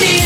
need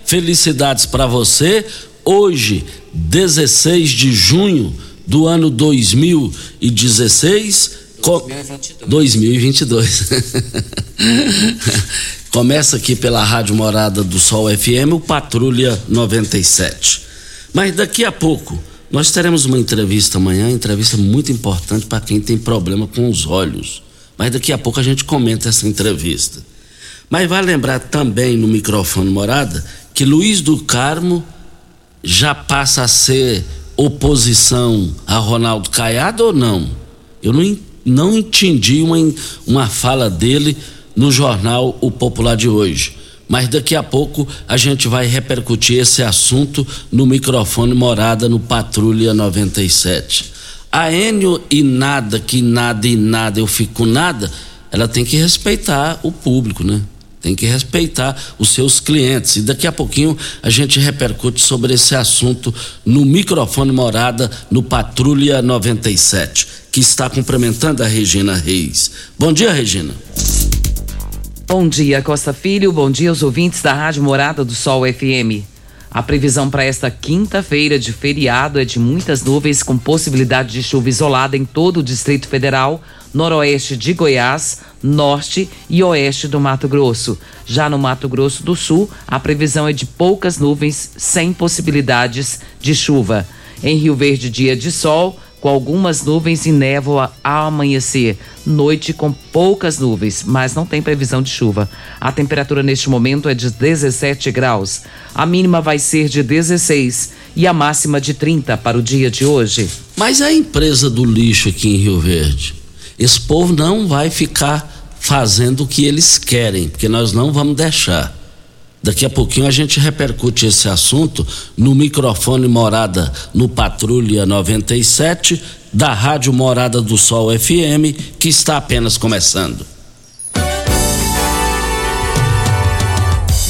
felicidades para você. Hoje, 16 de junho do ano 2016. co- 2022. Começa aqui pela Rádio Morada do Sol FM, o Patrulha 97. Mas daqui a pouco, nós teremos uma entrevista amanhã, entrevista muito importante para quem tem problema com os olhos. Mas daqui a pouco a gente comenta essa entrevista. Mas vai lembrar também no microfone Morada que Luiz do Carmo já passa a ser oposição a Ronaldo Caiado ou não? Eu não, não entendi uma, uma fala dele no jornal O Popular de hoje. Mas daqui a pouco a gente vai repercutir esse assunto no microfone Morada no Patrulha 97. A Enio e nada, que nada e nada eu fico nada, ela tem que respeitar o público, né? Tem que respeitar os seus clientes. E daqui a pouquinho a gente repercute sobre esse assunto no microfone Morada, no Patrulha 97, que está cumprimentando a Regina Reis. Bom dia, Regina. Bom dia, Costa Filho. Bom dia aos ouvintes da Rádio Morada do Sol FM. A previsão para esta quinta-feira de feriado é de muitas nuvens com possibilidade de chuva isolada em todo o Distrito Federal, noroeste de Goiás, norte e oeste do Mato Grosso. Já no Mato Grosso do Sul, a previsão é de poucas nuvens sem possibilidades de chuva. Em Rio Verde, dia de sol, com algumas nuvens e névoa ao amanhecer. Noite com poucas nuvens, mas não tem previsão de chuva. A temperatura neste momento é de 17 graus. A mínima vai ser de 16 e a máxima de 30 para o dia de hoje. Mas a empresa do lixo aqui em Rio Verde, esse povo não vai ficar fazendo o que eles querem, porque nós não vamos deixar. Daqui a pouquinho a gente repercute esse assunto no microfone Morada no Patrulha 97 da Rádio Morada do Sol FM, que está apenas começando.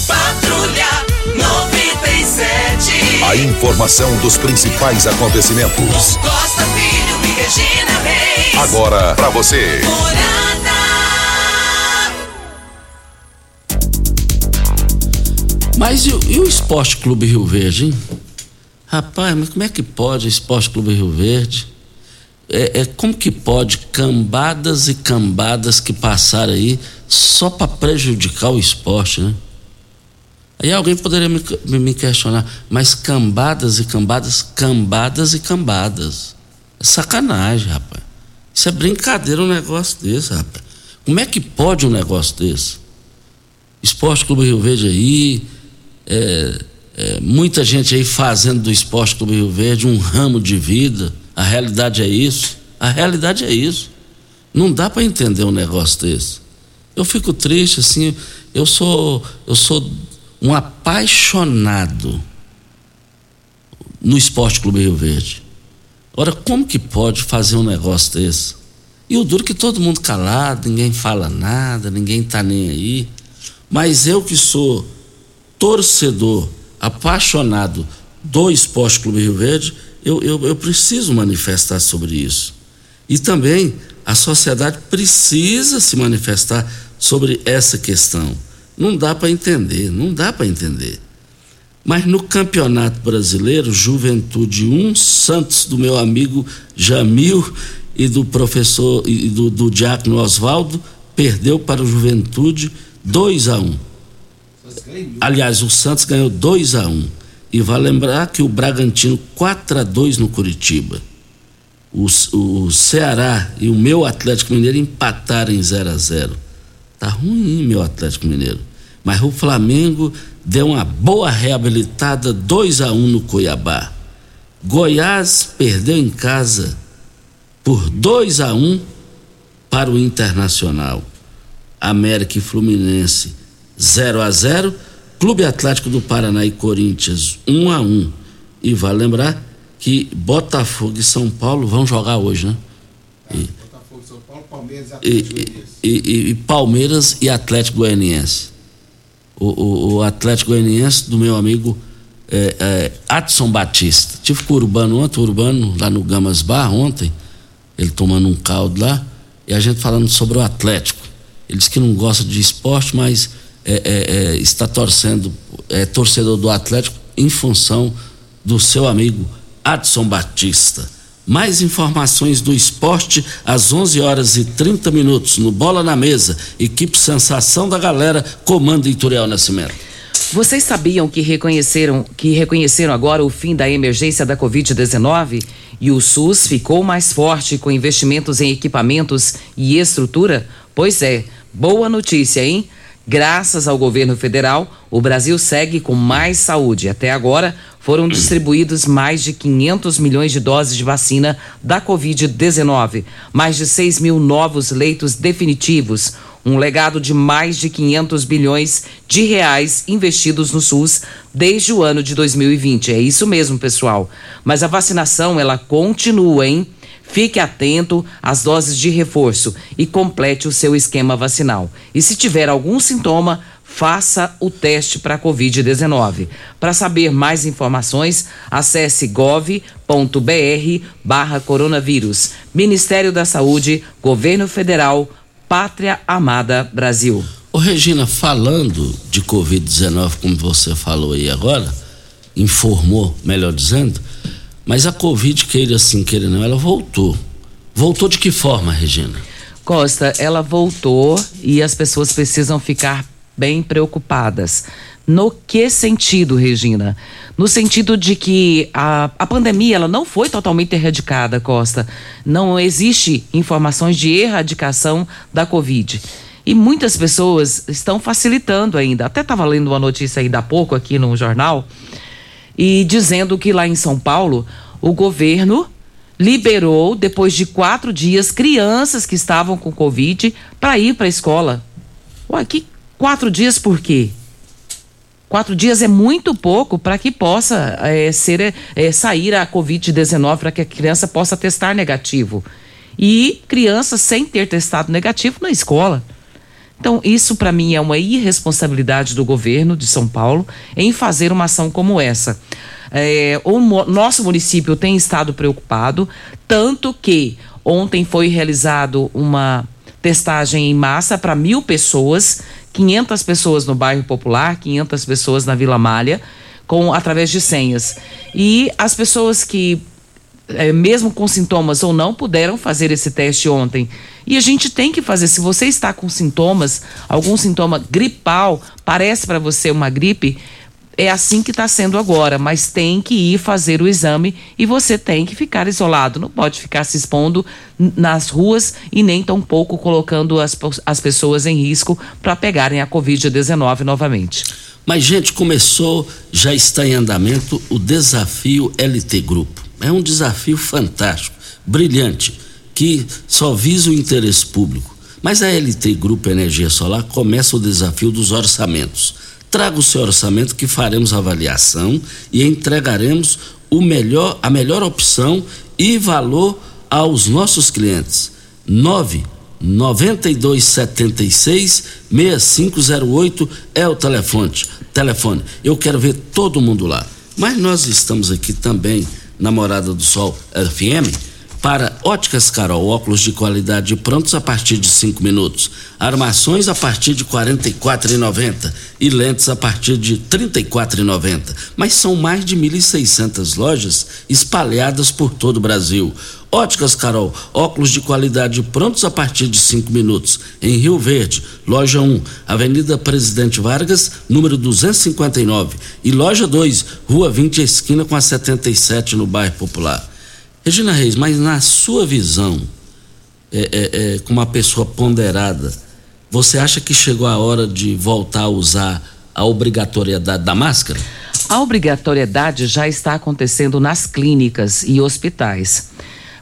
Patrulha 97. A informação dos principais acontecimentos. Costa Filho Regina Reis. Agora para você. Morada. Mas e, o- e o Esporte Clube Rio Verde, hein? Rapaz, mas como é que pode o Esporte Clube Rio Verde? É, é como que pode cambadas e cambadas que passaram aí só para prejudicar o esporte, né? Aí alguém poderia me, me questionar, mas cambadas e cambadas, cambadas e cambadas. Sacanagem, rapaz. Isso é brincadeira um negócio desse, rapaz. Como é que pode um negócio desse? Esporte Clube Rio Verde aí, é, é, muita gente aí fazendo do Esporte Clube Rio Verde um ramo de vida. A realidade é isso. A realidade é isso. Não dá para entender um negócio desse. Eu fico triste assim. Eu sou eu sou um apaixonado no Esporte Clube Rio Verde. Ora, como que pode fazer um negócio desse? E o duro é que todo mundo calado, ninguém fala nada, ninguém tá nem aí. Mas eu que sou torcedor, apaixonado do Esporte Clube Rio Verde, eu, eu, eu preciso manifestar sobre isso. E também a sociedade precisa se manifestar sobre essa questão. Não dá para entender, não dá para entender. Mas no Campeonato Brasileiro, Juventude 1, Santos do meu amigo Jamil e do professor e do, do Diácono Oswaldo perdeu para o Juventude 2 a 1. Aliás, o Santos ganhou 2 a 1. E vai lembrar que o Bragantino 4 a 2 no Curitiba. O, o Ceará e o meu Atlético Mineiro empataram em 0 a 0. Tá ruim, meu Atlético Mineiro. Mas o Flamengo deu uma boa reabilitada 2 a 1 no Cuiabá. Goiás perdeu em casa por 2 a 1 para o Internacional. América e Fluminense 0 a 0 Clube Atlético do Paraná e Corinthians 1 a 1 E vale lembrar que Botafogo e São Paulo vão jogar hoje, né? E, Botafogo, São Paulo, Palmeiras e Atlético e, e, e, Palmeiras e Atlético Goianiense. O, o, Atlético Goianiense do meu amigo é, é, Adson Batista. Tive com o Urbano ontem, o Urbano lá no Gamas Bar ontem, ele tomando um caldo lá, e a gente falando sobre o Atlético. Ele disse que não gosta de esporte, mas é, é, é, está torcendo, é torcedor do Atlético em função do seu amigo Adson Batista. Mais informações do esporte às 11 horas e 30 minutos no Bola na Mesa. Equipe Sensação da Galera, comando Ituriel Nascimento. Vocês sabiam que reconheceram que reconheceram agora o fim da emergência da Covid-19 e o SUS ficou mais forte com investimentos em equipamentos e estrutura? Pois é, boa notícia, hein? Graças ao governo federal, o Brasil segue com mais saúde. Até agora, foram distribuídos mais de 500 milhões de doses de vacina da Covid-19, mais de 6 mil novos leitos definitivos, um legado de mais de 500 bilhões de reais investidos no SUS desde o ano de 2020. É isso mesmo, pessoal. Mas a vacinação, ela continua, hein? Fique atento às doses de reforço e complete o seu esquema vacinal. E se tiver algum sintoma, faça o teste para Covid-19. Para saber mais informações, acesse gov.br barra coronavírus. Ministério da Saúde, Governo Federal, Pátria Amada Brasil. Ô Regina, falando de Covid-19, como você falou aí agora, informou, melhor dizendo, mas a Covid, queira assim, queira não, ela voltou. Voltou de que forma, Regina? Costa, ela voltou e as pessoas precisam ficar bem preocupadas. No que sentido, Regina? No sentido de que a, a pandemia ela não foi totalmente erradicada, Costa. Não existe informações de erradicação da Covid. E muitas pessoas estão facilitando ainda. Até estava lendo uma notícia ainda há pouco aqui no jornal e dizendo que lá em São Paulo o governo liberou, depois de quatro dias, crianças que estavam com Covid para ir para a escola. Ué, que quatro dias por quê? Quatro dias é muito pouco para que possa é, ser é, sair a Covid-19, para que a criança possa testar negativo. E crianças sem ter testado negativo na escola. Então, isso para mim é uma irresponsabilidade do governo de São Paulo em fazer uma ação como essa. É, o nosso município tem estado preocupado, tanto que ontem foi realizado uma testagem em massa para mil pessoas, 500 pessoas no bairro Popular, 500 pessoas na Vila Malha, com através de senhas. E as pessoas que mesmo com sintomas ou não, puderam fazer esse teste ontem. E a gente tem que fazer. Se você está com sintomas, algum sintoma gripal, parece para você uma gripe, é assim que está sendo agora, mas tem que ir fazer o exame e você tem que ficar isolado. Não pode ficar se expondo nas ruas e nem tampouco colocando as, as pessoas em risco para pegarem a Covid-19 novamente. Mas, gente, começou, já está em andamento o desafio LT Grupo. É um desafio fantástico, brilhante, que só visa o interesse público. Mas a LT Grupo Energia Solar começa o desafio dos orçamentos. Traga o seu orçamento que faremos avaliação e entregaremos o melhor, a melhor opção e valor aos nossos clientes. 9 9276 6508 é o telefone. Telefone. Eu quero ver todo mundo lá. Mas nós estamos aqui também na Morada do Sol FM para Óticas Carol, óculos de qualidade prontos a partir de cinco minutos, armações a partir de e quatro e lentes a partir de e quatro Mas são mais de 1.600 lojas espalhadas por todo o Brasil. Óticas Carol, óculos de qualidade prontos a partir de cinco minutos. Em Rio Verde, loja 1, Avenida Presidente Vargas, número 259. E loja 2, Rua 20, esquina com a 77, no bairro Popular. Regina Reis, mas na sua visão, é, é, é, como uma pessoa ponderada, você acha que chegou a hora de voltar a usar a obrigatoriedade da máscara? A obrigatoriedade já está acontecendo nas clínicas e hospitais.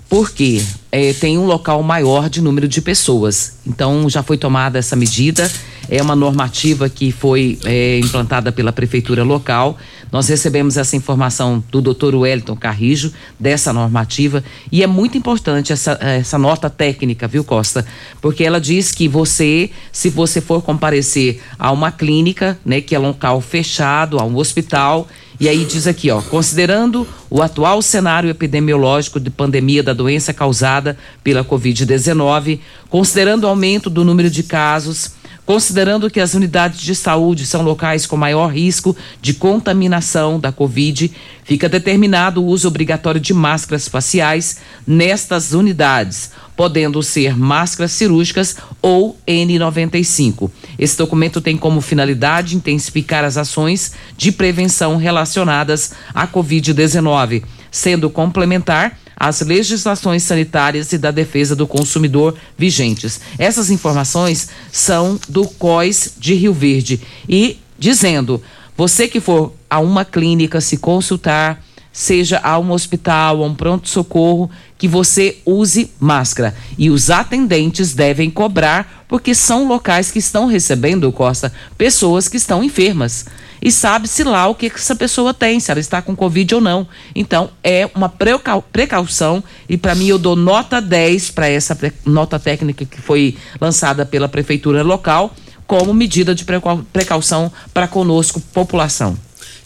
Porque é, tem um local maior de número de pessoas. Então já foi tomada essa medida é uma normativa que foi é, implantada pela prefeitura local. Nós recebemos essa informação do Dr. Wellington Carrijo, dessa normativa, e é muito importante essa, essa nota técnica, viu, Costa? Porque ela diz que você, se você for comparecer a uma clínica, né, que é local fechado, a um hospital, e aí diz aqui, ó, considerando o atual cenário epidemiológico de pandemia da doença causada pela Covid-19, considerando o aumento do número de casos, Considerando que as unidades de saúde são locais com maior risco de contaminação da Covid, fica determinado o uso obrigatório de máscaras faciais nestas unidades, podendo ser máscaras cirúrgicas ou N95. Esse documento tem como finalidade intensificar as ações de prevenção relacionadas à Covid-19, sendo complementar as legislações sanitárias e da defesa do consumidor vigentes. Essas informações são do COIS de Rio Verde e dizendo: você que for a uma clínica se consultar, seja a um hospital, a um pronto-socorro, que você use máscara. E os atendentes devem cobrar, porque são locais que estão recebendo, Costa, pessoas que estão enfermas e sabe-se lá o que essa pessoa tem, se ela está com Covid ou não. Então, é uma precaução e para mim eu dou nota 10 para essa nota técnica que foi lançada pela prefeitura local como medida de precaução para conosco, população.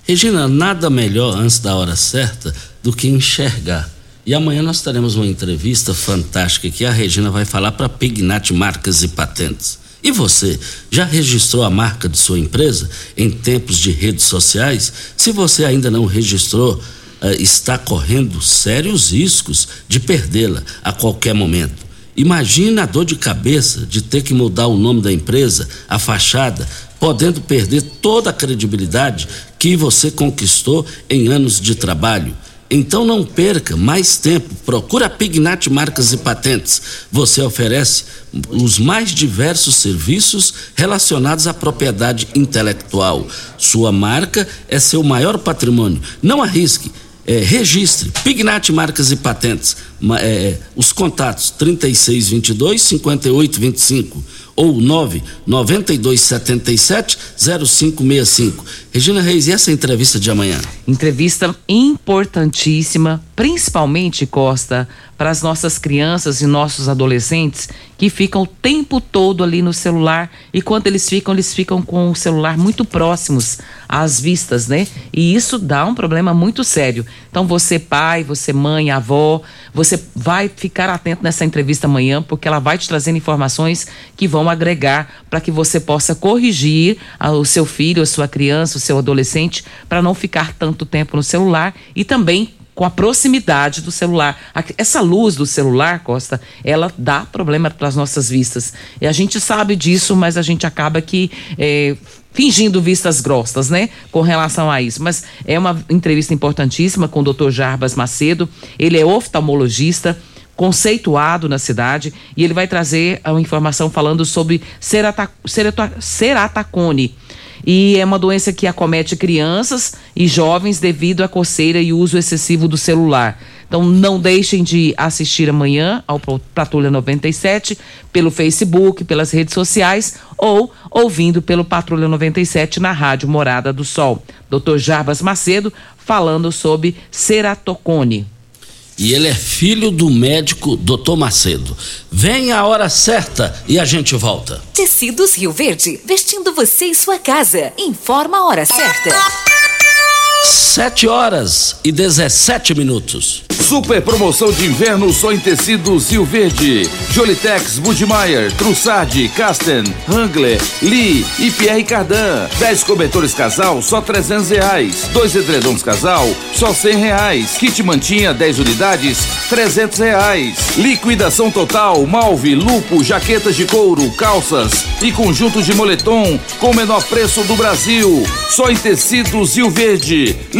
Regina, nada melhor antes da hora certa do que enxergar. E amanhã nós teremos uma entrevista fantástica que a Regina vai falar para Pignat Marcas e Patentes. E você, já registrou a marca de sua empresa em tempos de redes sociais? Se você ainda não registrou, uh, está correndo sérios riscos de perdê-la a qualquer momento. Imagina a dor de cabeça de ter que mudar o nome da empresa, a fachada, podendo perder toda a credibilidade que você conquistou em anos de trabalho. Então não perca mais tempo. Procura a Pignat Marcas e Patentes. Você oferece os mais diversos serviços relacionados à propriedade intelectual. Sua marca é seu maior patrimônio. Não arrisque. É, registre Pignat Marcas e Patentes. É, os contatos 3622 5825 ou 99277 0565. Regina Reis, e essa entrevista de amanhã? Entrevista importantíssima, principalmente, Costa, para as nossas crianças e nossos adolescentes que ficam o tempo todo ali no celular e quando eles ficam, eles ficam com o celular muito próximos às vistas, né? E isso dá um problema muito sério. Então, você, pai, você, mãe, avó, você vai ficar atento nessa entrevista amanhã, porque ela vai te trazendo informações que vão agregar para que você possa corrigir o seu filho, a sua criança, o seu adolescente, para não ficar tanto tempo no celular e também com a proximidade do celular. Essa luz do celular, Costa, ela dá problema para as nossas vistas. E a gente sabe disso, mas a gente acaba que é, fingindo vistas grossas, né? Com relação a isso. Mas é uma entrevista importantíssima com o Dr. Jarbas Macedo. Ele é oftalmologista conceituado na cidade e ele vai trazer uma informação falando sobre cerata, cerata, ceratacone. E é uma doença que acomete crianças e jovens devido à coceira e uso excessivo do celular. Então não deixem de assistir amanhã ao Patrulha 97 pelo Facebook, pelas redes sociais ou ouvindo pelo Patrulha 97 na Rádio Morada do Sol. Dr. Jarbas Macedo falando sobre ceratocone. E ele é filho do médico Dr. Macedo. Vem a hora certa e a gente volta. Tecidos Rio Verde, vestindo você e sua casa. Informa a hora certa. 7 horas e 17 minutos. Super promoção de inverno só em tecidos Rio Verde. Jolitex, Budmeier, Trussardi, Casten, Hangler, Lee e Pierre Cardan. 10 cobertores casal, só 300 reais. Dois edredons casal, só 100 reais. Kit mantinha, 10 unidades, 300 reais. Liquidação total, malve, lupo, jaquetas de couro, calças e conjuntos de moletom com o menor preço do Brasil. Só em tecidos Rio Verde.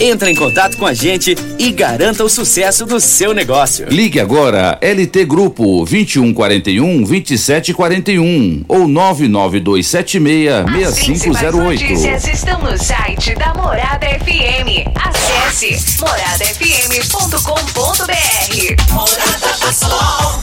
Entre em contato com a gente e garanta o sucesso do seu negócio. Ligue agora LT Grupo 2141 2741 ou 99276 6508. estão no site da Morada FM. Acesse moradafm.com.br. Morada do Sol.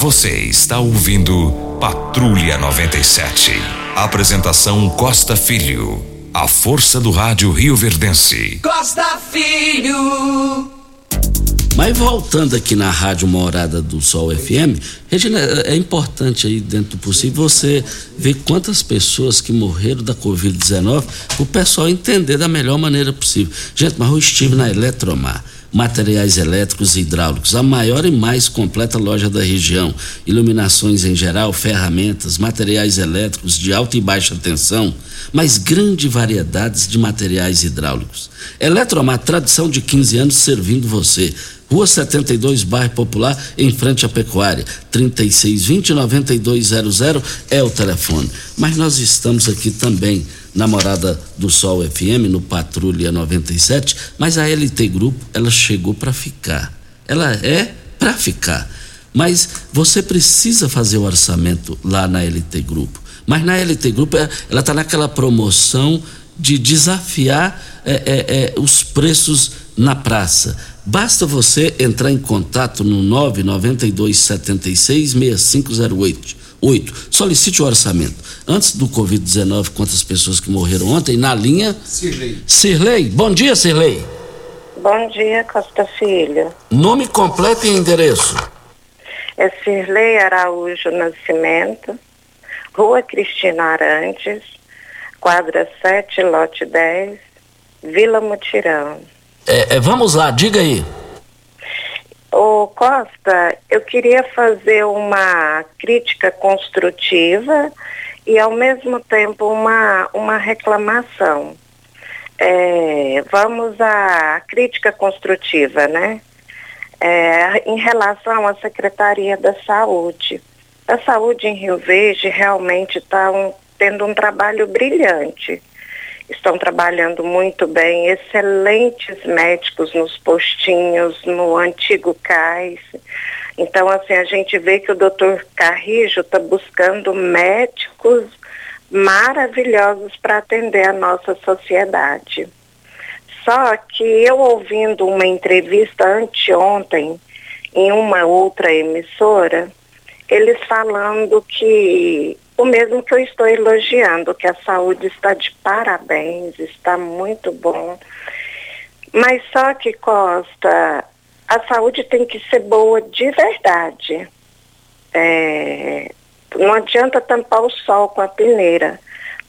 Você está ouvindo Patrulha 97. Apresentação Costa Filho. A força do rádio Rio Verdense. Costa Filho. Mas voltando aqui na Rádio Morada do Sol FM, Regina, é importante aí, dentro do possível, você ver quantas pessoas que morreram da Covid-19, o pessoal entender da melhor maneira possível. Gente, mas eu estive na Eletromar. Materiais elétricos e hidráulicos, a maior e mais completa loja da região. Iluminações em geral, ferramentas, materiais elétricos de alta e baixa tensão, mas grande variedades de materiais hidráulicos. Eletromar, tradição de 15 anos servindo você. Rua 72, bairro Popular, em frente à Pecuária. 3620-9200 é o telefone. Mas nós estamos aqui também na Morada do Sol FM, no Patrulha 97, mas a LT Grupo, ela chegou para ficar. Ela é para ficar. Mas você precisa fazer o orçamento lá na LT Grupo. Mas na LT Grupo, é, ela está naquela promoção de desafiar é, é, é, os preços na praça. Basta você entrar em contato no 992 76 6508. 8. Solicite o orçamento. Antes do Covid-19, quantas pessoas que morreram ontem, na linha. Sirley. Sirley, bom dia, Sirley. Bom dia, Costa Filho. Nome completo e endereço. É Sirley Araújo Nascimento, Rua Cristina Arantes, quadra 7, lote 10, Vila Mutirão. É, é, vamos lá, diga aí. Ô Costa, eu queria fazer uma crítica construtiva e ao mesmo tempo uma, uma reclamação. É, vamos à crítica construtiva, né? É, em relação à Secretaria da Saúde. A saúde em Rio Verde realmente está um, tendo um trabalho brilhante estão trabalhando muito bem, excelentes médicos nos postinhos, no antigo CAIS. Então, assim, a gente vê que o doutor Carrijo está buscando médicos maravilhosos para atender a nossa sociedade. Só que eu ouvindo uma entrevista anteontem em uma outra emissora, eles falando que o mesmo que eu estou elogiando, que a saúde está de parabéns, está muito bom. Mas só que, Costa, a saúde tem que ser boa de verdade. É, não adianta tampar o sol com a peneira.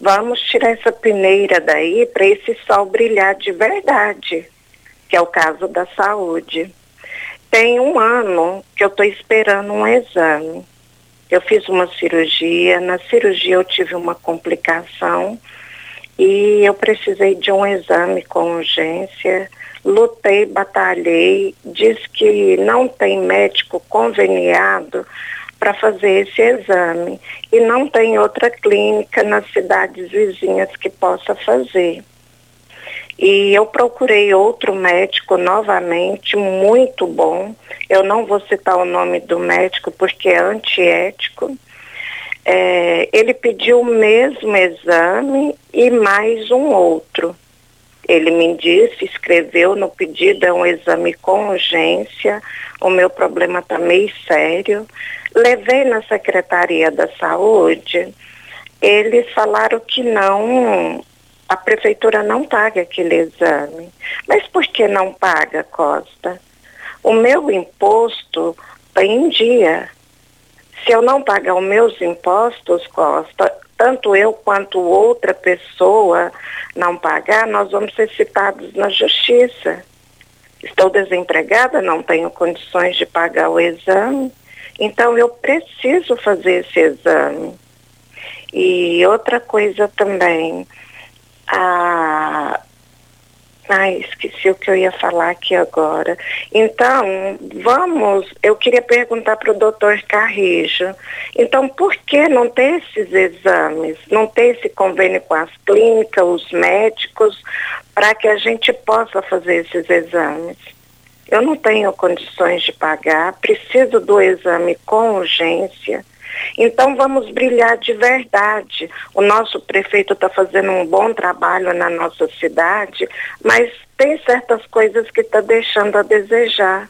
Vamos tirar essa peneira daí para esse sol brilhar de verdade, que é o caso da saúde. Tem um ano que eu estou esperando um exame. Eu fiz uma cirurgia, na cirurgia eu tive uma complicação e eu precisei de um exame com urgência. Lutei, batalhei, diz que não tem médico conveniado para fazer esse exame e não tem outra clínica nas cidades vizinhas que possa fazer. E eu procurei outro médico novamente, muito bom. Eu não vou citar o nome do médico porque é antiético. É, ele pediu o mesmo exame e mais um outro. Ele me disse, escreveu no pedido, é um exame com urgência, o meu problema está meio sério. Levei na Secretaria da Saúde, eles falaram que não a prefeitura não paga aquele exame. Mas por que não paga, Costa? O meu imposto está em dia. Se eu não pagar os meus impostos, Costa, tanto eu quanto outra pessoa não pagar, nós vamos ser citados na justiça. Estou desempregada, não tenho condições de pagar o exame, então eu preciso fazer esse exame. E outra coisa também, ah, Ai, esqueci o que eu ia falar aqui agora. Então, vamos, eu queria perguntar para o doutor Carrijo. Então, por que não ter esses exames? Não ter esse convênio com as clínicas, os médicos, para que a gente possa fazer esses exames? Eu não tenho condições de pagar, preciso do exame com urgência. Então vamos brilhar de verdade. O nosso prefeito está fazendo um bom trabalho na nossa cidade, mas tem certas coisas que está deixando a desejar.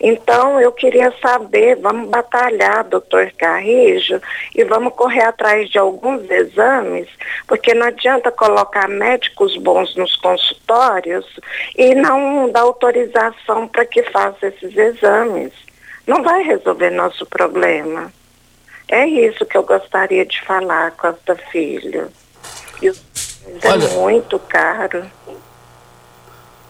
Então, eu queria saber, vamos batalhar, doutor Carrijo, e vamos correr atrás de alguns exames, porque não adianta colocar médicos bons nos consultórios e não dar autorização para que faça esses exames. Não vai resolver nosso problema. É isso que eu gostaria de falar, Costa Filho. E é muito caro.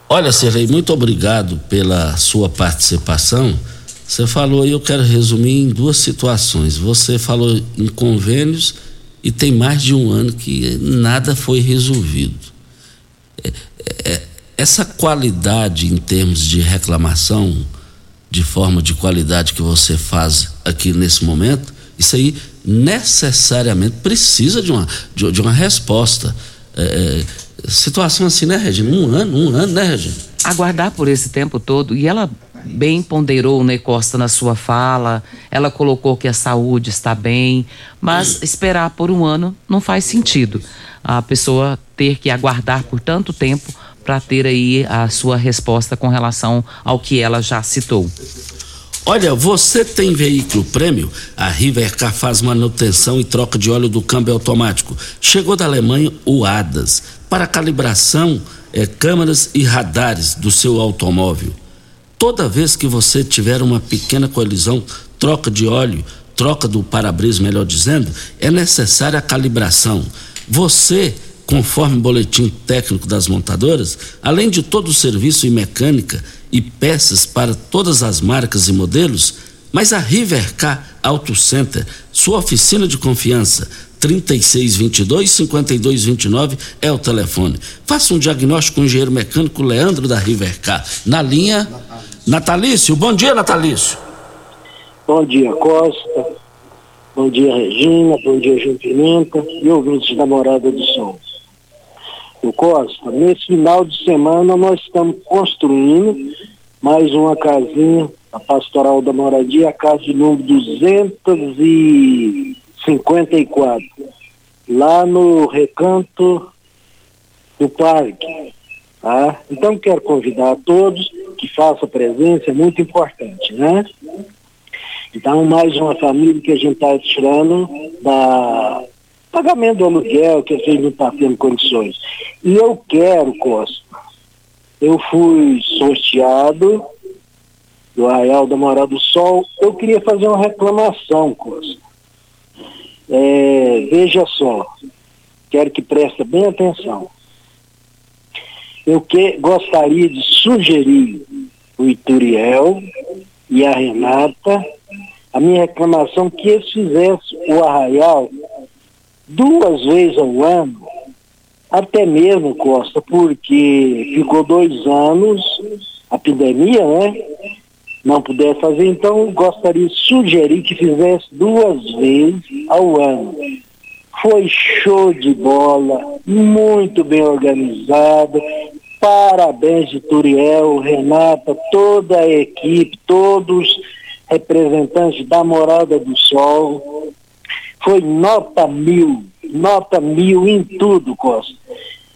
Olha, Serlei, muito obrigado pela sua participação. Você falou, e eu quero resumir em duas situações. Você falou em convênios e tem mais de um ano que nada foi resolvido. É, é, essa qualidade em termos de reclamação, de forma de qualidade que você faz aqui nesse momento, isso aí necessariamente precisa de uma, de, de uma resposta. É, é, situação assim, né, Regina? Um ano, um ano, né, Regina? Aguardar por esse tempo todo. E ela bem ponderou, né, Costa, na sua fala. Ela colocou que a saúde está bem, mas esperar por um ano não faz sentido. A pessoa ter que aguardar por tanto tempo para ter aí a sua resposta com relação ao que ela já citou. Olha, você tem veículo prêmio? A Rivercar faz manutenção e troca de óleo do câmbio automático. Chegou da Alemanha o ADAS para calibração, é, câmeras e radares do seu automóvel. Toda vez que você tiver uma pequena colisão, troca de óleo, troca do para-brisa, melhor dizendo, é necessária a calibração. Você conforme o boletim técnico das montadoras, além de todo o serviço e mecânica e peças para todas as marcas e modelos, mas a Rivercar Auto Center, sua oficina de confiança, 3622-5229 é o telefone. Faça um diagnóstico com o engenheiro mecânico Leandro da Rivercar. Na linha, Natalício. Bom dia, Natalício. Bom dia, Costa. Bom dia, Regina. Bom dia, João Pimenta e ouvintes da Morada do Sol. O Costa, nesse final de semana nós estamos construindo mais uma casinha, a Pastoral da Moradia, a casa número 254, lá no recanto do parque. Tá? Então quero convidar a todos que façam presença, é muito importante, né? Então, mais uma família que a gente está tirando da pagamento do aluguel, que a gente não está tendo condições. E eu quero, Costa, eu fui sorteado do Arraial da Morada do Sol, eu queria fazer uma reclamação, Costa. É, veja só, quero que preste bem atenção. Eu que, gostaria de sugerir o Ituriel e a Renata a minha reclamação que eles fizessem o arraial duas vezes ao ano, até mesmo, Costa, porque ficou dois anos a pandemia, né? Não puder fazer, então gostaria de sugerir que fizesse duas vezes ao ano. Foi show de bola, muito bem organizado. Parabéns de Turiel, Renata, toda a equipe, todos representantes da Morada do Sol, foi nota mil, nota mil em tudo, Costa.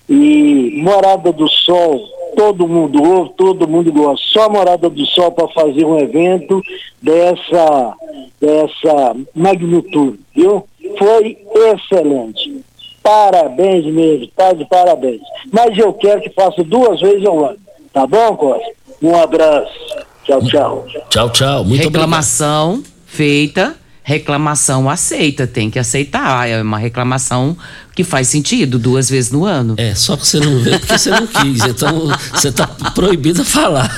E Morada do Sol, todo mundo ouve, todo mundo gosta. Só Morada do Sol para fazer um evento dessa, dessa magnitude, viu? Foi excelente. Parabéns mesmo, tá de parabéns. Mas eu quero que faça duas vezes ao ano. Tá bom, Costa? Um abraço. Tchau, tchau. Tchau, tchau. Muito Reclamação obrigado. feita reclamação aceita, tem que aceitar. É uma reclamação que faz sentido duas vezes no ano. É, só que você não vê porque você não quis. Então você está proibido a falar.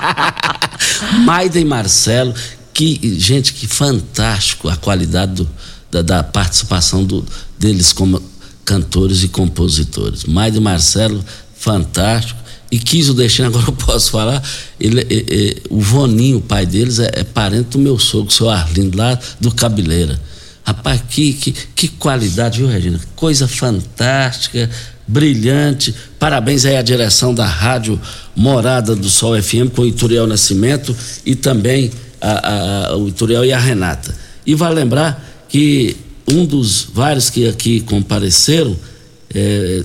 Maida e Marcelo, que, gente, que fantástico a qualidade do, da, da, participação do, deles como cantores e compositores. Maida e Marcelo, fantástico e quis o deixar, agora eu posso falar. Ele, o Voninho, o pai deles, é, é, parente do meu sogro, o seu Arlindo, lá do Cabeleira. Rapaz, que, que, que qualidade, viu, Regina? Coisa fantástica, brilhante. Parabéns aí à direção da Rádio Morada do Sol FM, com o Ituriel Nascimento e também a, a, o Ituriel e a Renata. E vai lembrar que um dos vários que aqui compareceram, é,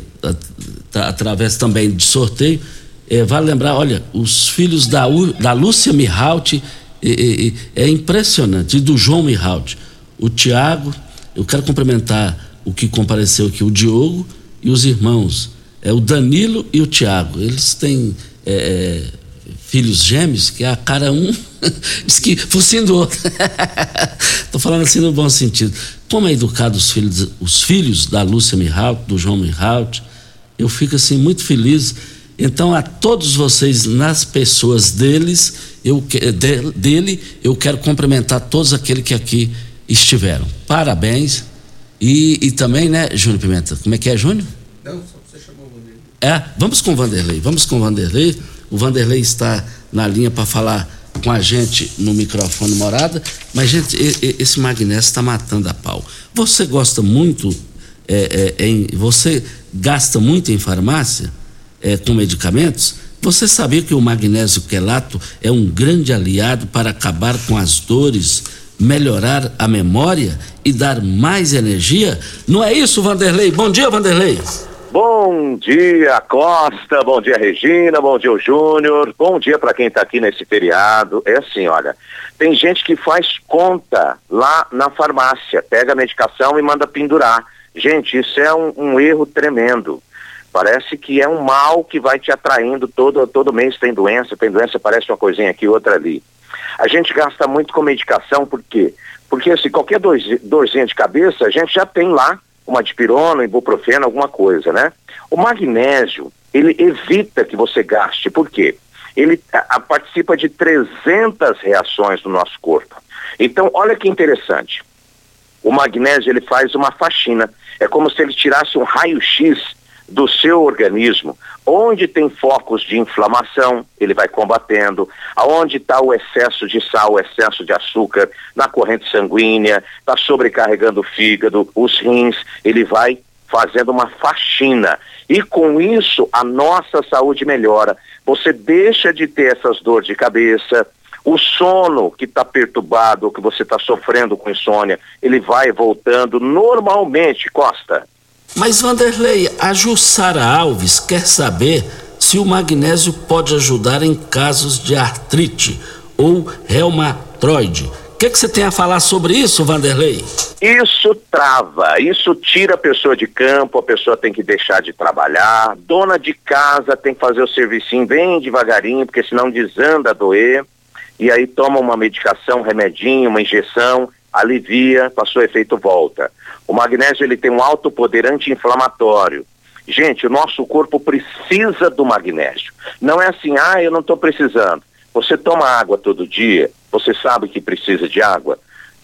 através também de sorteio, é, vale lembrar, olha, os filhos da, da Lúcia Mihalt, é, é, é, impressionante, e do João Mihalt. O Tiago, eu quero cumprimentar o que compareceu aqui, o Diogo e os irmãos, é o Danilo e o Tiago. Eles têm é, filhos gêmeos, que a cara um diz que focinho do outro. Estou falando assim no bom sentido. Como é educado os filhos, os filhos da Lúcia Mihalt, do João Mihalt, eu fico assim muito feliz então, a todos vocês, nas pessoas deles, eu, de, dele, eu quero cumprimentar todos aqueles que aqui estiveram. Parabéns. E, e também, né, Júnior Pimenta? Como é que é, Júnior? Não, só você chamou o Vanderlei. É, vamos com o Vanderlei. Vamos com o Vanderlei. O Vanderlei está na linha para falar com a gente no microfone morada. Mas, gente, esse magnésio está matando a pau. Você gosta muito, é, é, em, você gasta muito em farmácia? É, com medicamentos, Você sabia que o magnésio quelato é um grande aliado para acabar com as dores, melhorar a memória e dar mais energia? Não é isso, Vanderlei? Bom dia, Vanderlei. Bom dia, Costa. Bom dia, Regina. Bom dia, Júnior. Bom dia para quem está aqui nesse feriado. É assim, olha, tem gente que faz conta lá na farmácia, pega a medicação e manda pendurar. Gente, isso é um, um erro tremendo. Parece que é um mal que vai te atraindo todo, todo mês tem doença, tem doença, parece uma coisinha aqui, outra ali. A gente gasta muito com medicação, por quê? Porque assim, qualquer dorzinha de cabeça, a gente já tem lá uma dipirona, ibuprofeno, alguma coisa, né? O magnésio, ele evita que você gaste, por quê? Ele a, a, participa de 300 reações no nosso corpo. Então, olha que interessante. O magnésio, ele faz uma faxina. É como se ele tirasse um raio-x do seu organismo. Onde tem focos de inflamação, ele vai combatendo. Aonde está o excesso de sal, o excesso de açúcar na corrente sanguínea, está sobrecarregando o fígado, os rins, ele vai fazendo uma faxina. E com isso, a nossa saúde melhora. Você deixa de ter essas dores de cabeça, o sono que está perturbado, que você está sofrendo com insônia, ele vai voltando normalmente, Costa. Mas Vanderlei, a Jussara Alves quer saber se o magnésio pode ajudar em casos de artrite ou reumatoide. O que, que você tem a falar sobre isso, Vanderlei? Isso trava, isso tira a pessoa de campo, a pessoa tem que deixar de trabalhar, dona de casa tem que fazer o serviço bem devagarinho, porque senão desanda a doer, e aí toma uma medicação, um remedinho, uma injeção, alivia, passou efeito volta. O magnésio ele tem um alto poder anti-inflamatório. Gente, o nosso corpo precisa do magnésio. Não é assim, ah, eu não estou precisando. Você toma água todo dia, você sabe que precisa de água?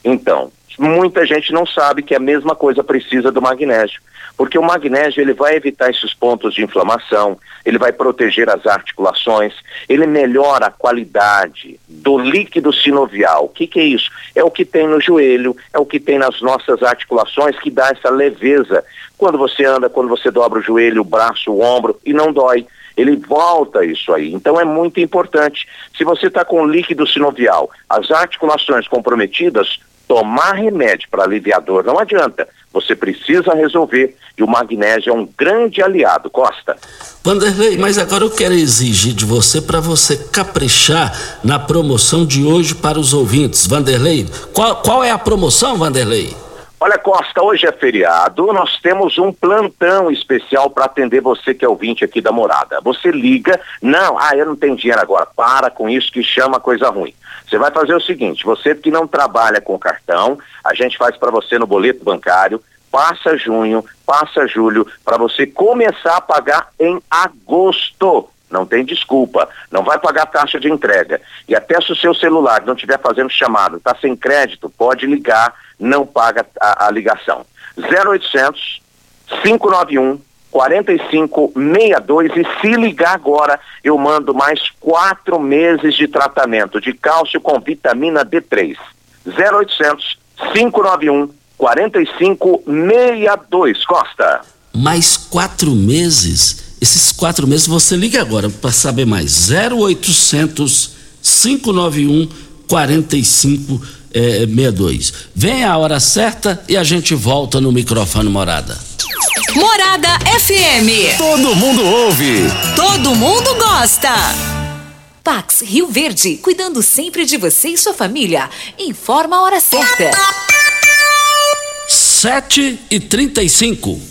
Então, muita gente não sabe que a mesma coisa precisa do magnésio, porque o magnésio ele vai evitar esses pontos de inflamação, ele vai proteger as articulações, ele melhora a qualidade do líquido sinovial. O que, que é isso? É o que tem no joelho, é o que tem nas nossas articulações que dá essa leveza. Quando você anda, quando você dobra o joelho, o braço, o ombro e não dói ele volta isso aí. Então é muito importante. Se você está com líquido sinovial, as articulações comprometidas, tomar remédio para aliviar dor não adianta. Você precisa resolver e o magnésio é um grande aliado, Costa. Vanderlei, mas agora eu quero exigir de você para você caprichar na promoção de hoje para os ouvintes. Vanderlei, qual, qual é a promoção, Vanderlei? Olha, Costa, hoje é feriado, nós temos um plantão especial para atender você que é ouvinte aqui da morada. Você liga, não, ah, eu não tenho dinheiro agora, para com isso que chama coisa ruim. Você vai fazer o seguinte, você que não trabalha com cartão, a gente faz para você no boleto bancário, passa junho, passa julho, para você começar a pagar em agosto. Não tem desculpa. Não vai pagar taxa de entrega. E até se o seu celular não estiver fazendo chamada, está sem crédito, pode ligar, não paga a, a ligação. 0800 591 4562 e se ligar agora, eu mando mais quatro meses de tratamento de cálcio com vitamina D3. 0800 591 4562 Costa. Mais quatro meses? Esses quatro meses você liga agora para saber mais. 0800 591 4562. Vem a hora certa e a gente volta no microfone Morada. Morada FM. Todo mundo ouve. Todo mundo gosta. Pax Rio Verde, cuidando sempre de você e sua família. Informa a hora certa. 7 e 35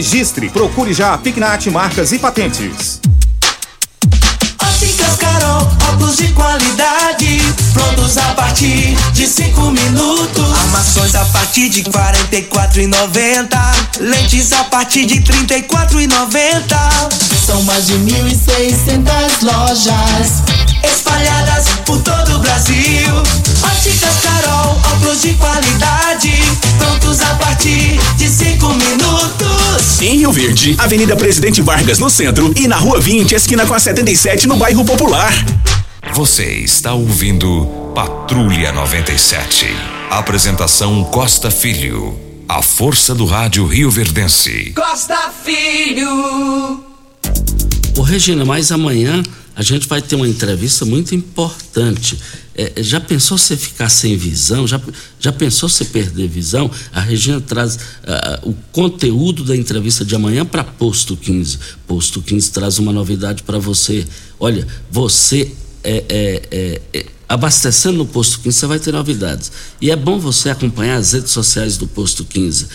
registre. Procure já a Pignat Marcas e Patentes. Óticas Carol, óculos de qualidade, prontos a partir de 5 minutos. Armações a partir de 44,90. Lentes a partir de 34,90. São mais de 1.600 lojas espalhadas por todo o Brasil. Óticas Carol, Rio Verde, Avenida Presidente Vargas no centro e na Rua 20, esquina com a 77 no bairro Popular. Você está ouvindo Patrulha 97. Apresentação Costa Filho. A força do rádio Rio Verdense. Costa Filho. Ô Regina, mas amanhã a gente vai ter uma entrevista muito importante. É, já pensou você ficar sem visão? Já, já pensou você perder visão? A Regina traz uh, o conteúdo da entrevista de amanhã para Posto 15. Posto 15 traz uma novidade para você. Olha, você é, é, é, é, abastecendo no Posto 15, você vai ter novidades. E é bom você acompanhar as redes sociais do Posto 15.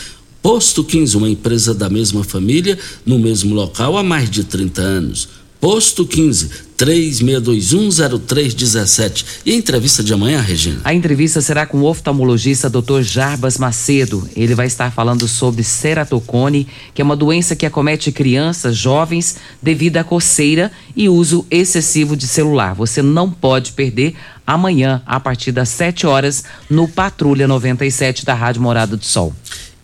Posto 15, uma empresa da mesma família, no mesmo local há mais de 30 anos. Posto 15, 36210317. E a entrevista de amanhã, Regina? A entrevista será com o oftalmologista Dr. Jarbas Macedo. Ele vai estar falando sobre ceratocone, que é uma doença que acomete crianças, jovens, devido à coceira e uso excessivo de celular. Você não pode perder amanhã, a partir das 7 horas, no Patrulha 97 da Rádio Morada do Sol.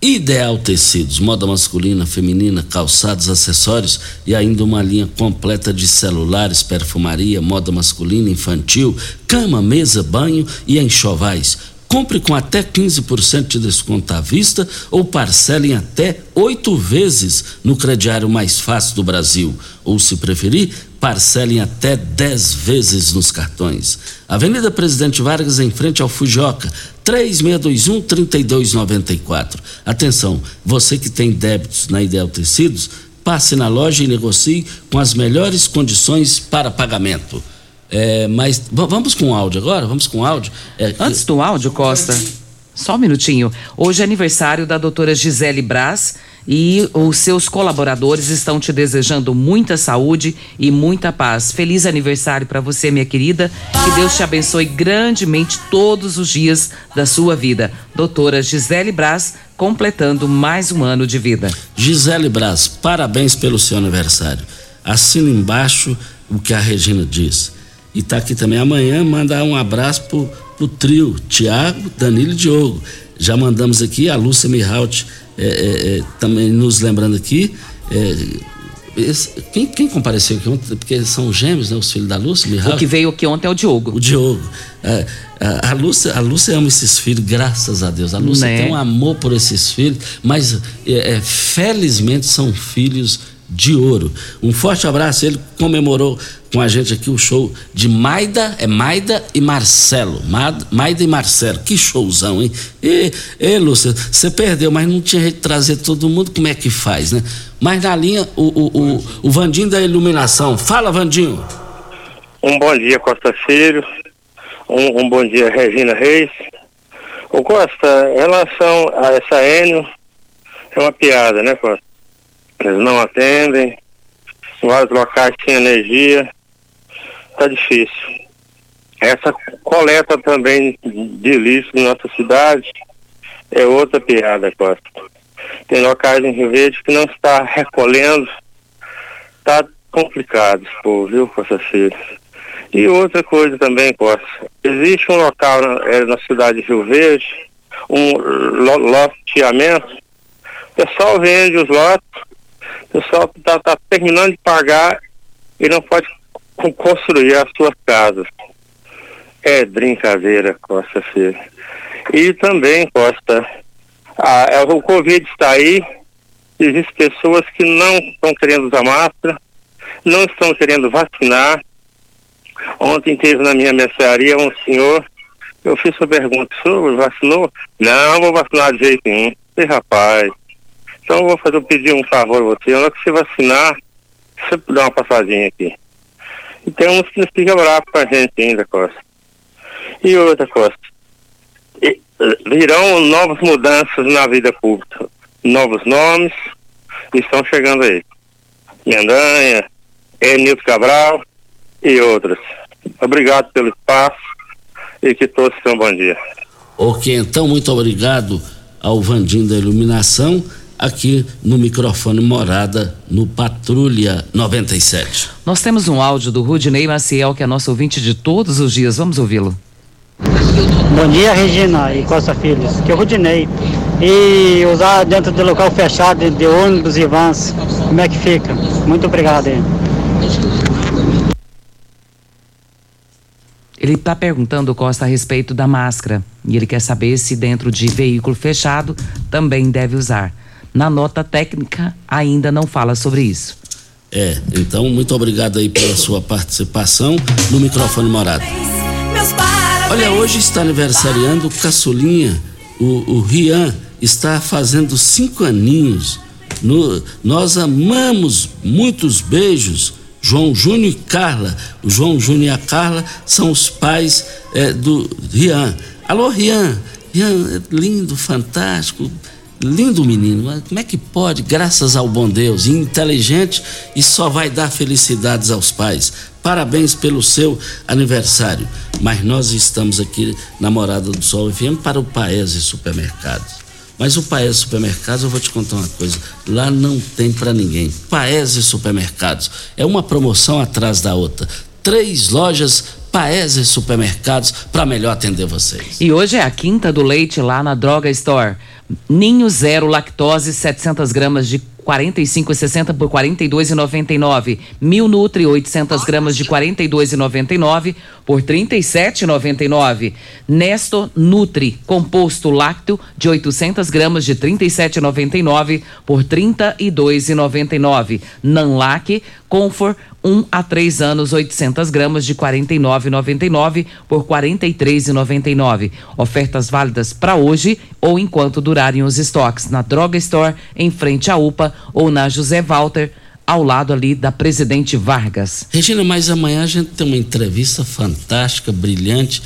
Ideal Tecidos, moda masculina, feminina, calçados, acessórios e ainda uma linha completa de celulares, perfumaria, moda masculina, infantil, cama, mesa, banho e enxovais. Compre com até 15% de desconto à vista ou parcele em até oito vezes no crediário mais fácil do Brasil. Ou, se preferir, parcelem até 10 vezes nos cartões. Avenida Presidente Vargas, em frente ao Fujoca, 3621-3294. Atenção, você que tem débitos na Ideal Tecidos, passe na loja e negocie com as melhores condições para pagamento. É, mas vamos com o áudio agora? Vamos com o áudio? É, Antes do áudio, Costa, só um minutinho. Hoje é aniversário da doutora Gisele Braz e os seus colaboradores estão te desejando muita saúde e muita paz. Feliz aniversário para você, minha querida. Que Deus te abençoe grandemente todos os dias da sua vida. Doutora Gisele Braz, completando mais um ano de vida. Gisele Braz, parabéns pelo seu aniversário. Assina embaixo o que a Regina diz. E tá aqui também amanhã, mandar um abraço pro, pro trio, Tiago, Danilo e Diogo. Já mandamos aqui a Lúcia Mihaut é, é, é, também nos lembrando aqui, é, esse, quem, quem, compareceu aqui ontem, porque são gêmeos, né, os filhos da Lúcia? Mihal. O que veio aqui ontem é o Diogo. O Diogo. É, a, a, Lúcia, a Lúcia ama esses filhos, graças a Deus. A Lúcia né? tem um amor por esses filhos, mas é, felizmente são filhos de ouro. Um forte abraço. Ele comemorou com a gente aqui o show de Maida, é Maida e Marcelo. Maida e Marcelo, que showzão, hein? E, e Lúcia, você perdeu, mas não tinha jeito de trazer todo mundo, como é que faz, né? Mas na linha, o, o, o, o Vandinho da Iluminação. Fala, Vandinho. Um bom dia, Costa Filho. Um, um bom dia, Regina Reis. Ô Costa, em relação a essa Enio, é uma piada, né, Costa? Eles não atendem. Em vários locais sem energia. tá difícil. Essa coleta também de lixo na nossa cidade é outra piada, Costa. Tem locais em Rio Verde que não está recolhendo, está complicado, pô, viu, Costa Filho? E outra coisa também, Costa. Existe um local na, é, na cidade de Rio Verde, um lo- loteamento, o pessoal vende os lotes, o pessoal está tá terminando de pagar e não pode co- construir as suas casas. É brincadeira, Costa Filho. E também, Costa, a, é, o Covid está aí, existem pessoas que não estão querendo usar máscara, não estão querendo vacinar. Ontem teve na minha mercearia um senhor, eu fiz uma pergunta, o senhor vacinou? Não, vou vacinar de jeito nenhum. E rapaz, então eu vou fazer, eu pedir um favor a você, na hora que você vacinar, você dá uma passadinha aqui. E tem uns que ficam bravos com a gente ainda, Costa. E outra coisa, e, virão novas mudanças na vida pública, novos nomes estão chegando aí. Mendanha, Enilton Cabral e outros. Obrigado pelo espaço e que todos tenham um bom dia. Ok, então muito obrigado ao Vandim da Iluminação, aqui no microfone Morada, no Patrulha 97. Nós temos um áudio do Rudinei Maciel, que é nosso ouvinte de todos os dias. Vamos ouvi-lo. Bom dia, Regina e Costa Filhos. Que é o Rudinei. E usar dentro de local fechado, de ônibus e vans, como é que fica? Muito obrigado, hein? Ele está perguntando, Costa, a respeito da máscara. E ele quer saber se dentro de veículo fechado também deve usar. Na nota técnica, ainda não fala sobre isso. É, então muito obrigado aí pela sua participação no microfone Morada. Olha, hoje está aniversariando o Caçulinha, o, o Rian, está fazendo cinco aninhos. No- nós amamos muitos beijos. João Júnior e Carla. O João Júnior e a Carla são os pais eh, do Rian. Alô, Rian. Rian, é lindo, fantástico, lindo menino. Mas Como é que pode, graças ao bom Deus, e inteligente e só vai dar felicidades aos pais. Parabéns pelo seu aniversário. Mas nós estamos aqui na Morada do Sol FM para o Paese Supermercados. Mas o Paese Supermercados, eu vou te contar uma coisa, lá não tem para ninguém. Paese Supermercados é uma promoção atrás da outra. Três lojas Paese Supermercados para melhor atender vocês. E hoje é a quinta do leite lá na Droga Store. Ninho zero lactose, 700 gramas de 45,60 por 42,99. Mil Nutri, 800 gramas de 42,99 por 37,99. Nesto Nutri, composto lácteo de 800 gramas de 37,99 por 32,99. Nanlac, Comfort, 1 a 3 anos, 800 gramas de 49,99 por 43,99. Ofertas válidas para hoje ou enquanto durarem os estoques na Droga Store, em frente à UPA ou na José Walter, ao lado ali da Presidente Vargas. Regina, mas amanhã a gente tem uma entrevista fantástica, brilhante.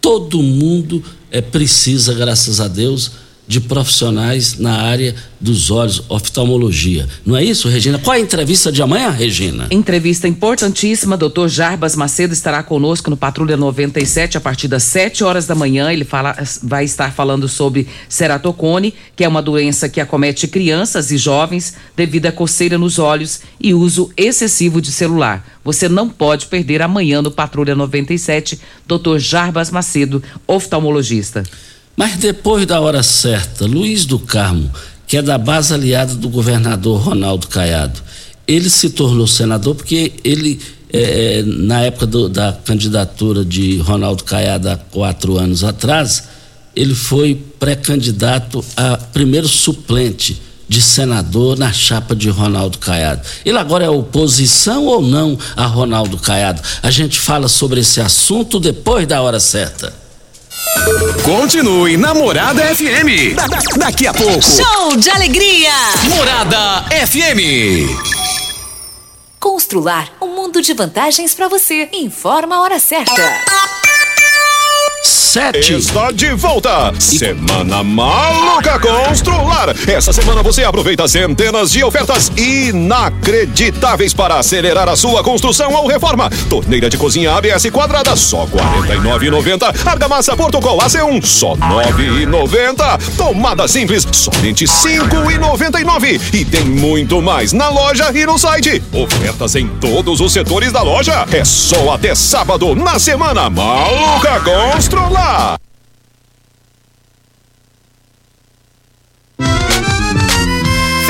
Todo mundo é, precisa, graças a Deus, de profissionais na área dos olhos, oftalmologia. Não é isso, Regina? Qual é a entrevista de amanhã, Regina? Entrevista importantíssima. Dr. Jarbas Macedo estará conosco no Patrulha 97 a partir das 7 horas da manhã. Ele fala, vai estar falando sobre ceratocone, que é uma doença que acomete crianças e jovens devido à coceira nos olhos e uso excessivo de celular. Você não pode perder amanhã no Patrulha 97, Dr. Jarbas Macedo, oftalmologista. Mas depois da hora certa, Luiz do Carmo, que é da base aliada do governador Ronaldo Caiado, ele se tornou senador porque ele, eh, na época do- da candidatura de Ronaldo Caiado há quatro anos atrás, ele foi pré-candidato a primeiro suplente de senador na chapa de Ronaldo Caiado. Ele agora é oposição ou não a Ronaldo Caiado? A gente fala sobre esse assunto depois da hora certa. Continue na Morada FM. Da- da- daqui a pouco. Show de alegria! Morada FM. Constrular um mundo de vantagens para você. Informa a hora certa. 97 está de volta. Semana Maluca Constrular. Essa semana você aproveita centenas de ofertas inacreditáveis para acelerar a sua construção ou reforma. Torneira de cozinha ABS quadrada, só R$ 49,90. Argamassa Portugal AC1, só R$ 9,90. Tomada simples, somente R$ 5,99. E tem muito mais na loja e no site. Ofertas em todos os setores da loja. É só até sábado, na Semana Maluca Constrular. Ah!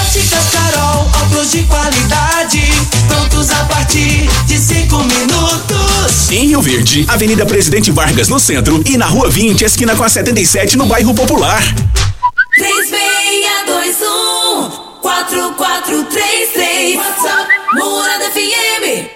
Óticas Carol, óculos de qualidade, prontos a partir de cinco minutos. Em Rio Verde, Avenida Presidente Vargas no centro e na Rua 20, esquina com a 77 no bairro Popular. 3621 4433 WhatsApp Morada FM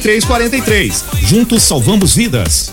43. Juntos salvamos vidas.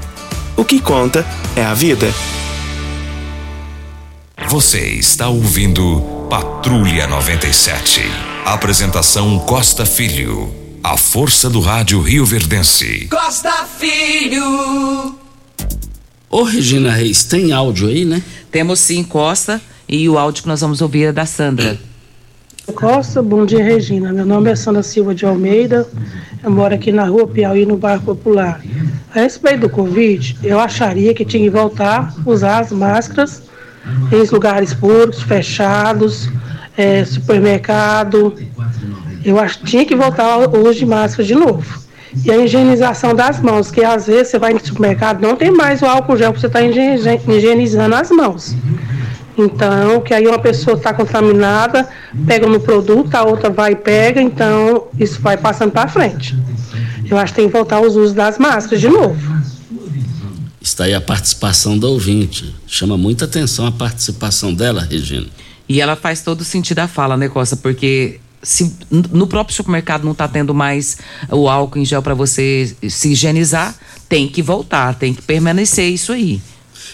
O que conta é a vida. Você está ouvindo Patrulha 97. Apresentação Costa Filho. A força do rádio Rio Verdense. Costa Filho Ô Regina Reis, tem áudio aí, né? Temos sim, Costa, e o áudio que nós vamos ouvir é da Sandra. Costa, bom dia Regina. Meu nome é Sandra Silva de Almeida. Eu moro aqui na rua Piauí, no bairro Popular. A respeito do Covid, eu acharia que tinha que voltar a usar as máscaras em lugares públicos, fechados, eh, supermercado. Eu acho que tinha que voltar uso de máscara de novo. E a higienização das mãos, que às vezes você vai no supermercado, não tem mais o álcool gel você estar higienizando as mãos. Então, que aí uma pessoa está contaminada, pega no produto, a outra vai e pega, então isso vai passando para frente. Eu acho que tem que voltar aos usos das máscaras de novo. Está aí a participação da ouvinte. Chama muita atenção a participação dela, Regina. E ela faz todo sentido a fala, né, Costa? Porque se no próprio supermercado não está tendo mais o álcool em gel para você se higienizar, tem que voltar, tem que permanecer isso aí.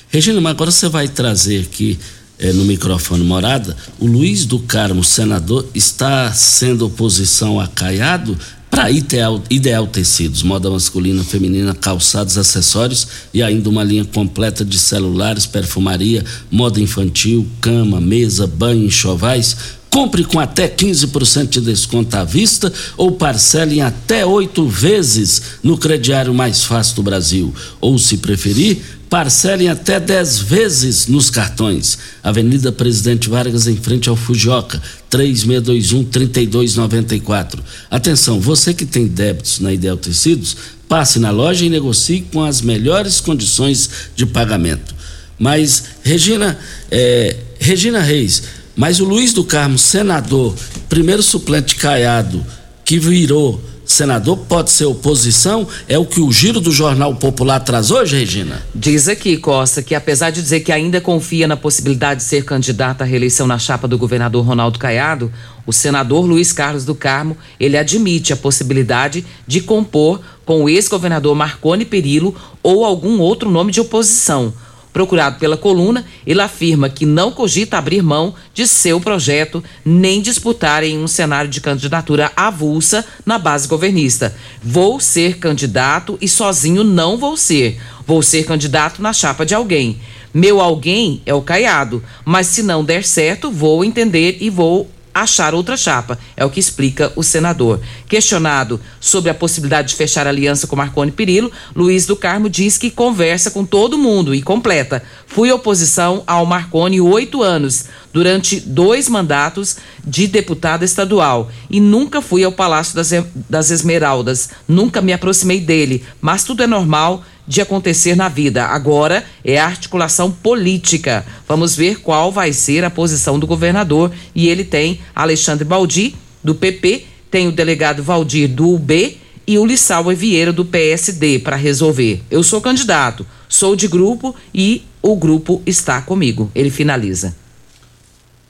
Regina, mas agora você vai trazer aqui eh, no microfone morada, o Luiz do Carmo, senador, está sendo oposição a Caiado para Ideal, Ideal Tecidos, moda masculina, feminina, calçados, acessórios e ainda uma linha completa de celulares, perfumaria, moda infantil, cama, mesa, banho, enxovais. Compre com até 15% de desconto à vista ou parcele em até oito vezes no crediário mais fácil do Brasil. Ou, se preferir, Parcelem até 10 vezes nos cartões. Avenida Presidente Vargas, em frente ao Fujioka, 3621-3294. Atenção, você que tem débitos na Ideal Tecidos, passe na loja e negocie com as melhores condições de pagamento. Mas, Regina, é, Regina Reis, mas o Luiz do Carmo, senador, primeiro suplente Caiado, que virou senador pode ser oposição? É o que o giro do Jornal Popular traz hoje, Regina? Diz aqui, Costa, que apesar de dizer que ainda confia na possibilidade de ser candidato à reeleição na chapa do governador Ronaldo Caiado, o senador Luiz Carlos do Carmo, ele admite a possibilidade de compor com o ex-governador Marconi Perillo ou algum outro nome de oposição. Procurado pela coluna, ele afirma que não cogita abrir mão de seu projeto nem disputar em um cenário de candidatura avulsa na base governista. Vou ser candidato e sozinho não vou ser. Vou ser candidato na chapa de alguém. Meu alguém é o Caiado, mas se não der certo, vou entender e vou achar outra chapa, é o que explica o senador. Questionado sobre a possibilidade de fechar aliança com Marconi Perillo, Luiz do Carmo diz que conversa com todo mundo e completa. Fui oposição ao Marconi oito anos, durante dois mandatos de deputada estadual, e nunca fui ao Palácio das, das Esmeraldas, nunca me aproximei dele, mas tudo é normal de acontecer na vida. Agora é a articulação política. Vamos ver qual vai ser a posição do governador. E ele tem Alexandre Baldi, do PP, tem o delegado Valdir, do UB, e o Lissau Vieira, do PSD, para resolver. Eu sou candidato, sou de grupo e o grupo está comigo. Ele finaliza.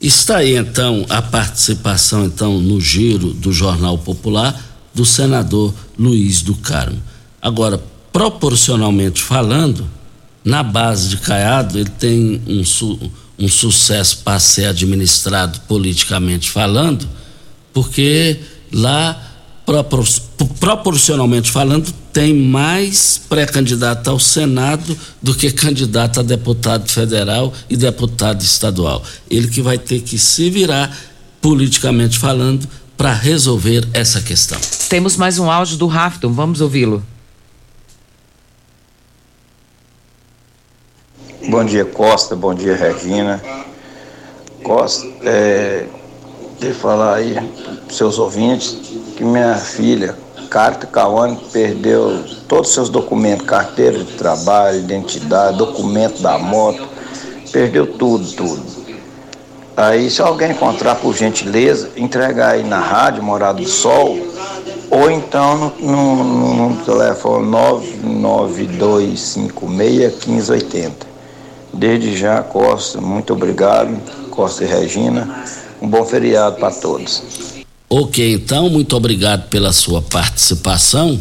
Está aí então a participação então no giro do Jornal Popular do senador Luiz do Carmo. Agora, proporcionalmente falando, na base de Caiado, ele tem um, su, um sucesso para ser administrado politicamente falando, porque lá, propor, proporcionalmente falando, tem mais pré-candidato ao Senado do que candidato a deputado federal e deputado estadual. Ele que vai ter que se virar politicamente falando para resolver essa questão. Temos mais um áudio do Rafton, vamos ouvi-lo. Bom dia, Costa. Bom dia, Regina. Costa, é, queria falar aí para seus ouvintes que minha filha, Carta Cauane, perdeu todos os seus documentos, carteira de trabalho, identidade, documento da moto, perdeu tudo, tudo. Aí, se alguém encontrar por gentileza, entregar aí na rádio Morado do Sol, ou então no, no, no telefone 99256 1580. Desde já, Costa, muito obrigado, Costa e Regina. Um bom feriado para todos. Ok, então, muito obrigado pela sua participação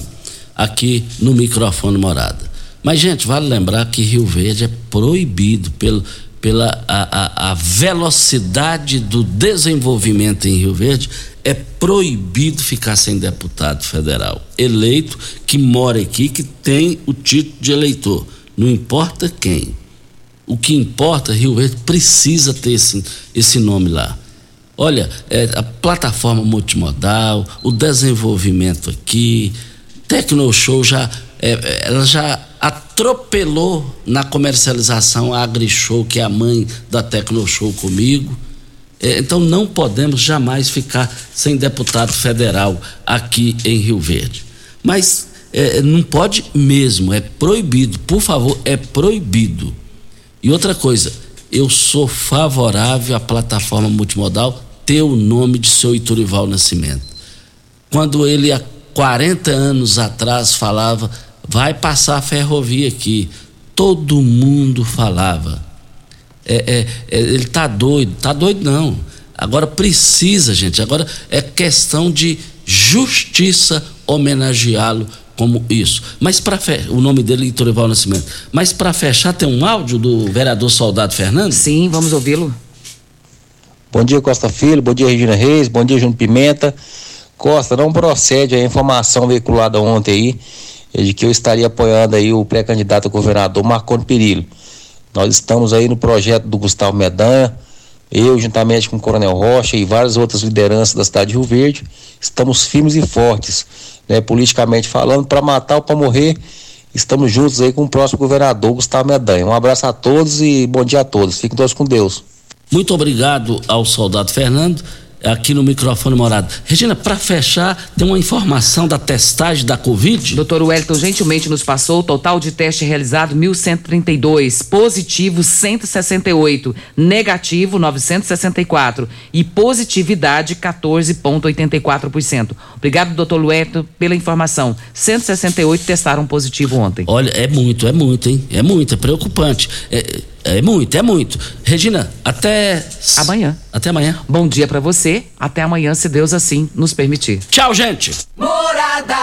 aqui no microfone Morada. Mas, gente, vale lembrar que Rio Verde é proibido pelo, pela a, a, a velocidade do desenvolvimento em Rio Verde, é proibido ficar sem deputado federal eleito que mora aqui, que tem o título de eleitor. Não importa quem. O que importa, Rio Verde precisa ter esse, esse nome lá. Olha, é, a plataforma multimodal, o desenvolvimento aqui, Tecnoshow já, é, ela já atropelou na comercialização a AgriShow, que é a mãe da Tecnoshow comigo. É, então não podemos jamais ficar sem deputado federal aqui em Rio Verde. Mas é, não pode mesmo, é proibido, por favor, é proibido. E outra coisa, eu sou favorável à plataforma multimodal ter o nome de seu Iturival Nascimento. Quando ele há 40 anos atrás falava, vai passar a ferrovia aqui, todo mundo falava. É, é, é, ele tá doido, tá doido não. Agora precisa, gente. Agora é questão de justiça homenageá-lo como isso. Mas para o nome dele é Torival Nascimento. Mas para fechar tem um áudio do vereador Soldado Fernando? Sim, vamos ouvi-lo. Bom dia Costa Filho, bom dia Regina Reis, bom dia Júnior Pimenta. Costa, não procede a informação veiculada ontem aí é de que eu estaria apoiando aí o pré-candidato a governador Marconi Perillo. Nós estamos aí no projeto do Gustavo Medanha, eu juntamente com o Coronel Rocha e várias outras lideranças da cidade de Rio Verde, estamos firmes e fortes né, politicamente falando, para matar ou para morrer, Estamos juntos aí com o próximo governador, Gustavo Medanha. Um abraço a todos e bom dia a todos. Fiquem todos com Deus. Muito obrigado ao soldado Fernando aqui no microfone morado. Regina, para fechar, tem uma informação da testagem da Covid? Doutor Wellington gentilmente nos passou o total de teste realizado 1.132, positivo 168, negativo 964 e positividade 14,84%. Obrigado, doutor Wellington, pela informação. 168 testaram positivo ontem. Olha, é muito, é muito, hein? É muito, é preocupante. É, é muito, é muito. Regina, até amanhã. Até amanhã. Bom dia para você. Até amanhã, se Deus assim nos permitir. Tchau, gente.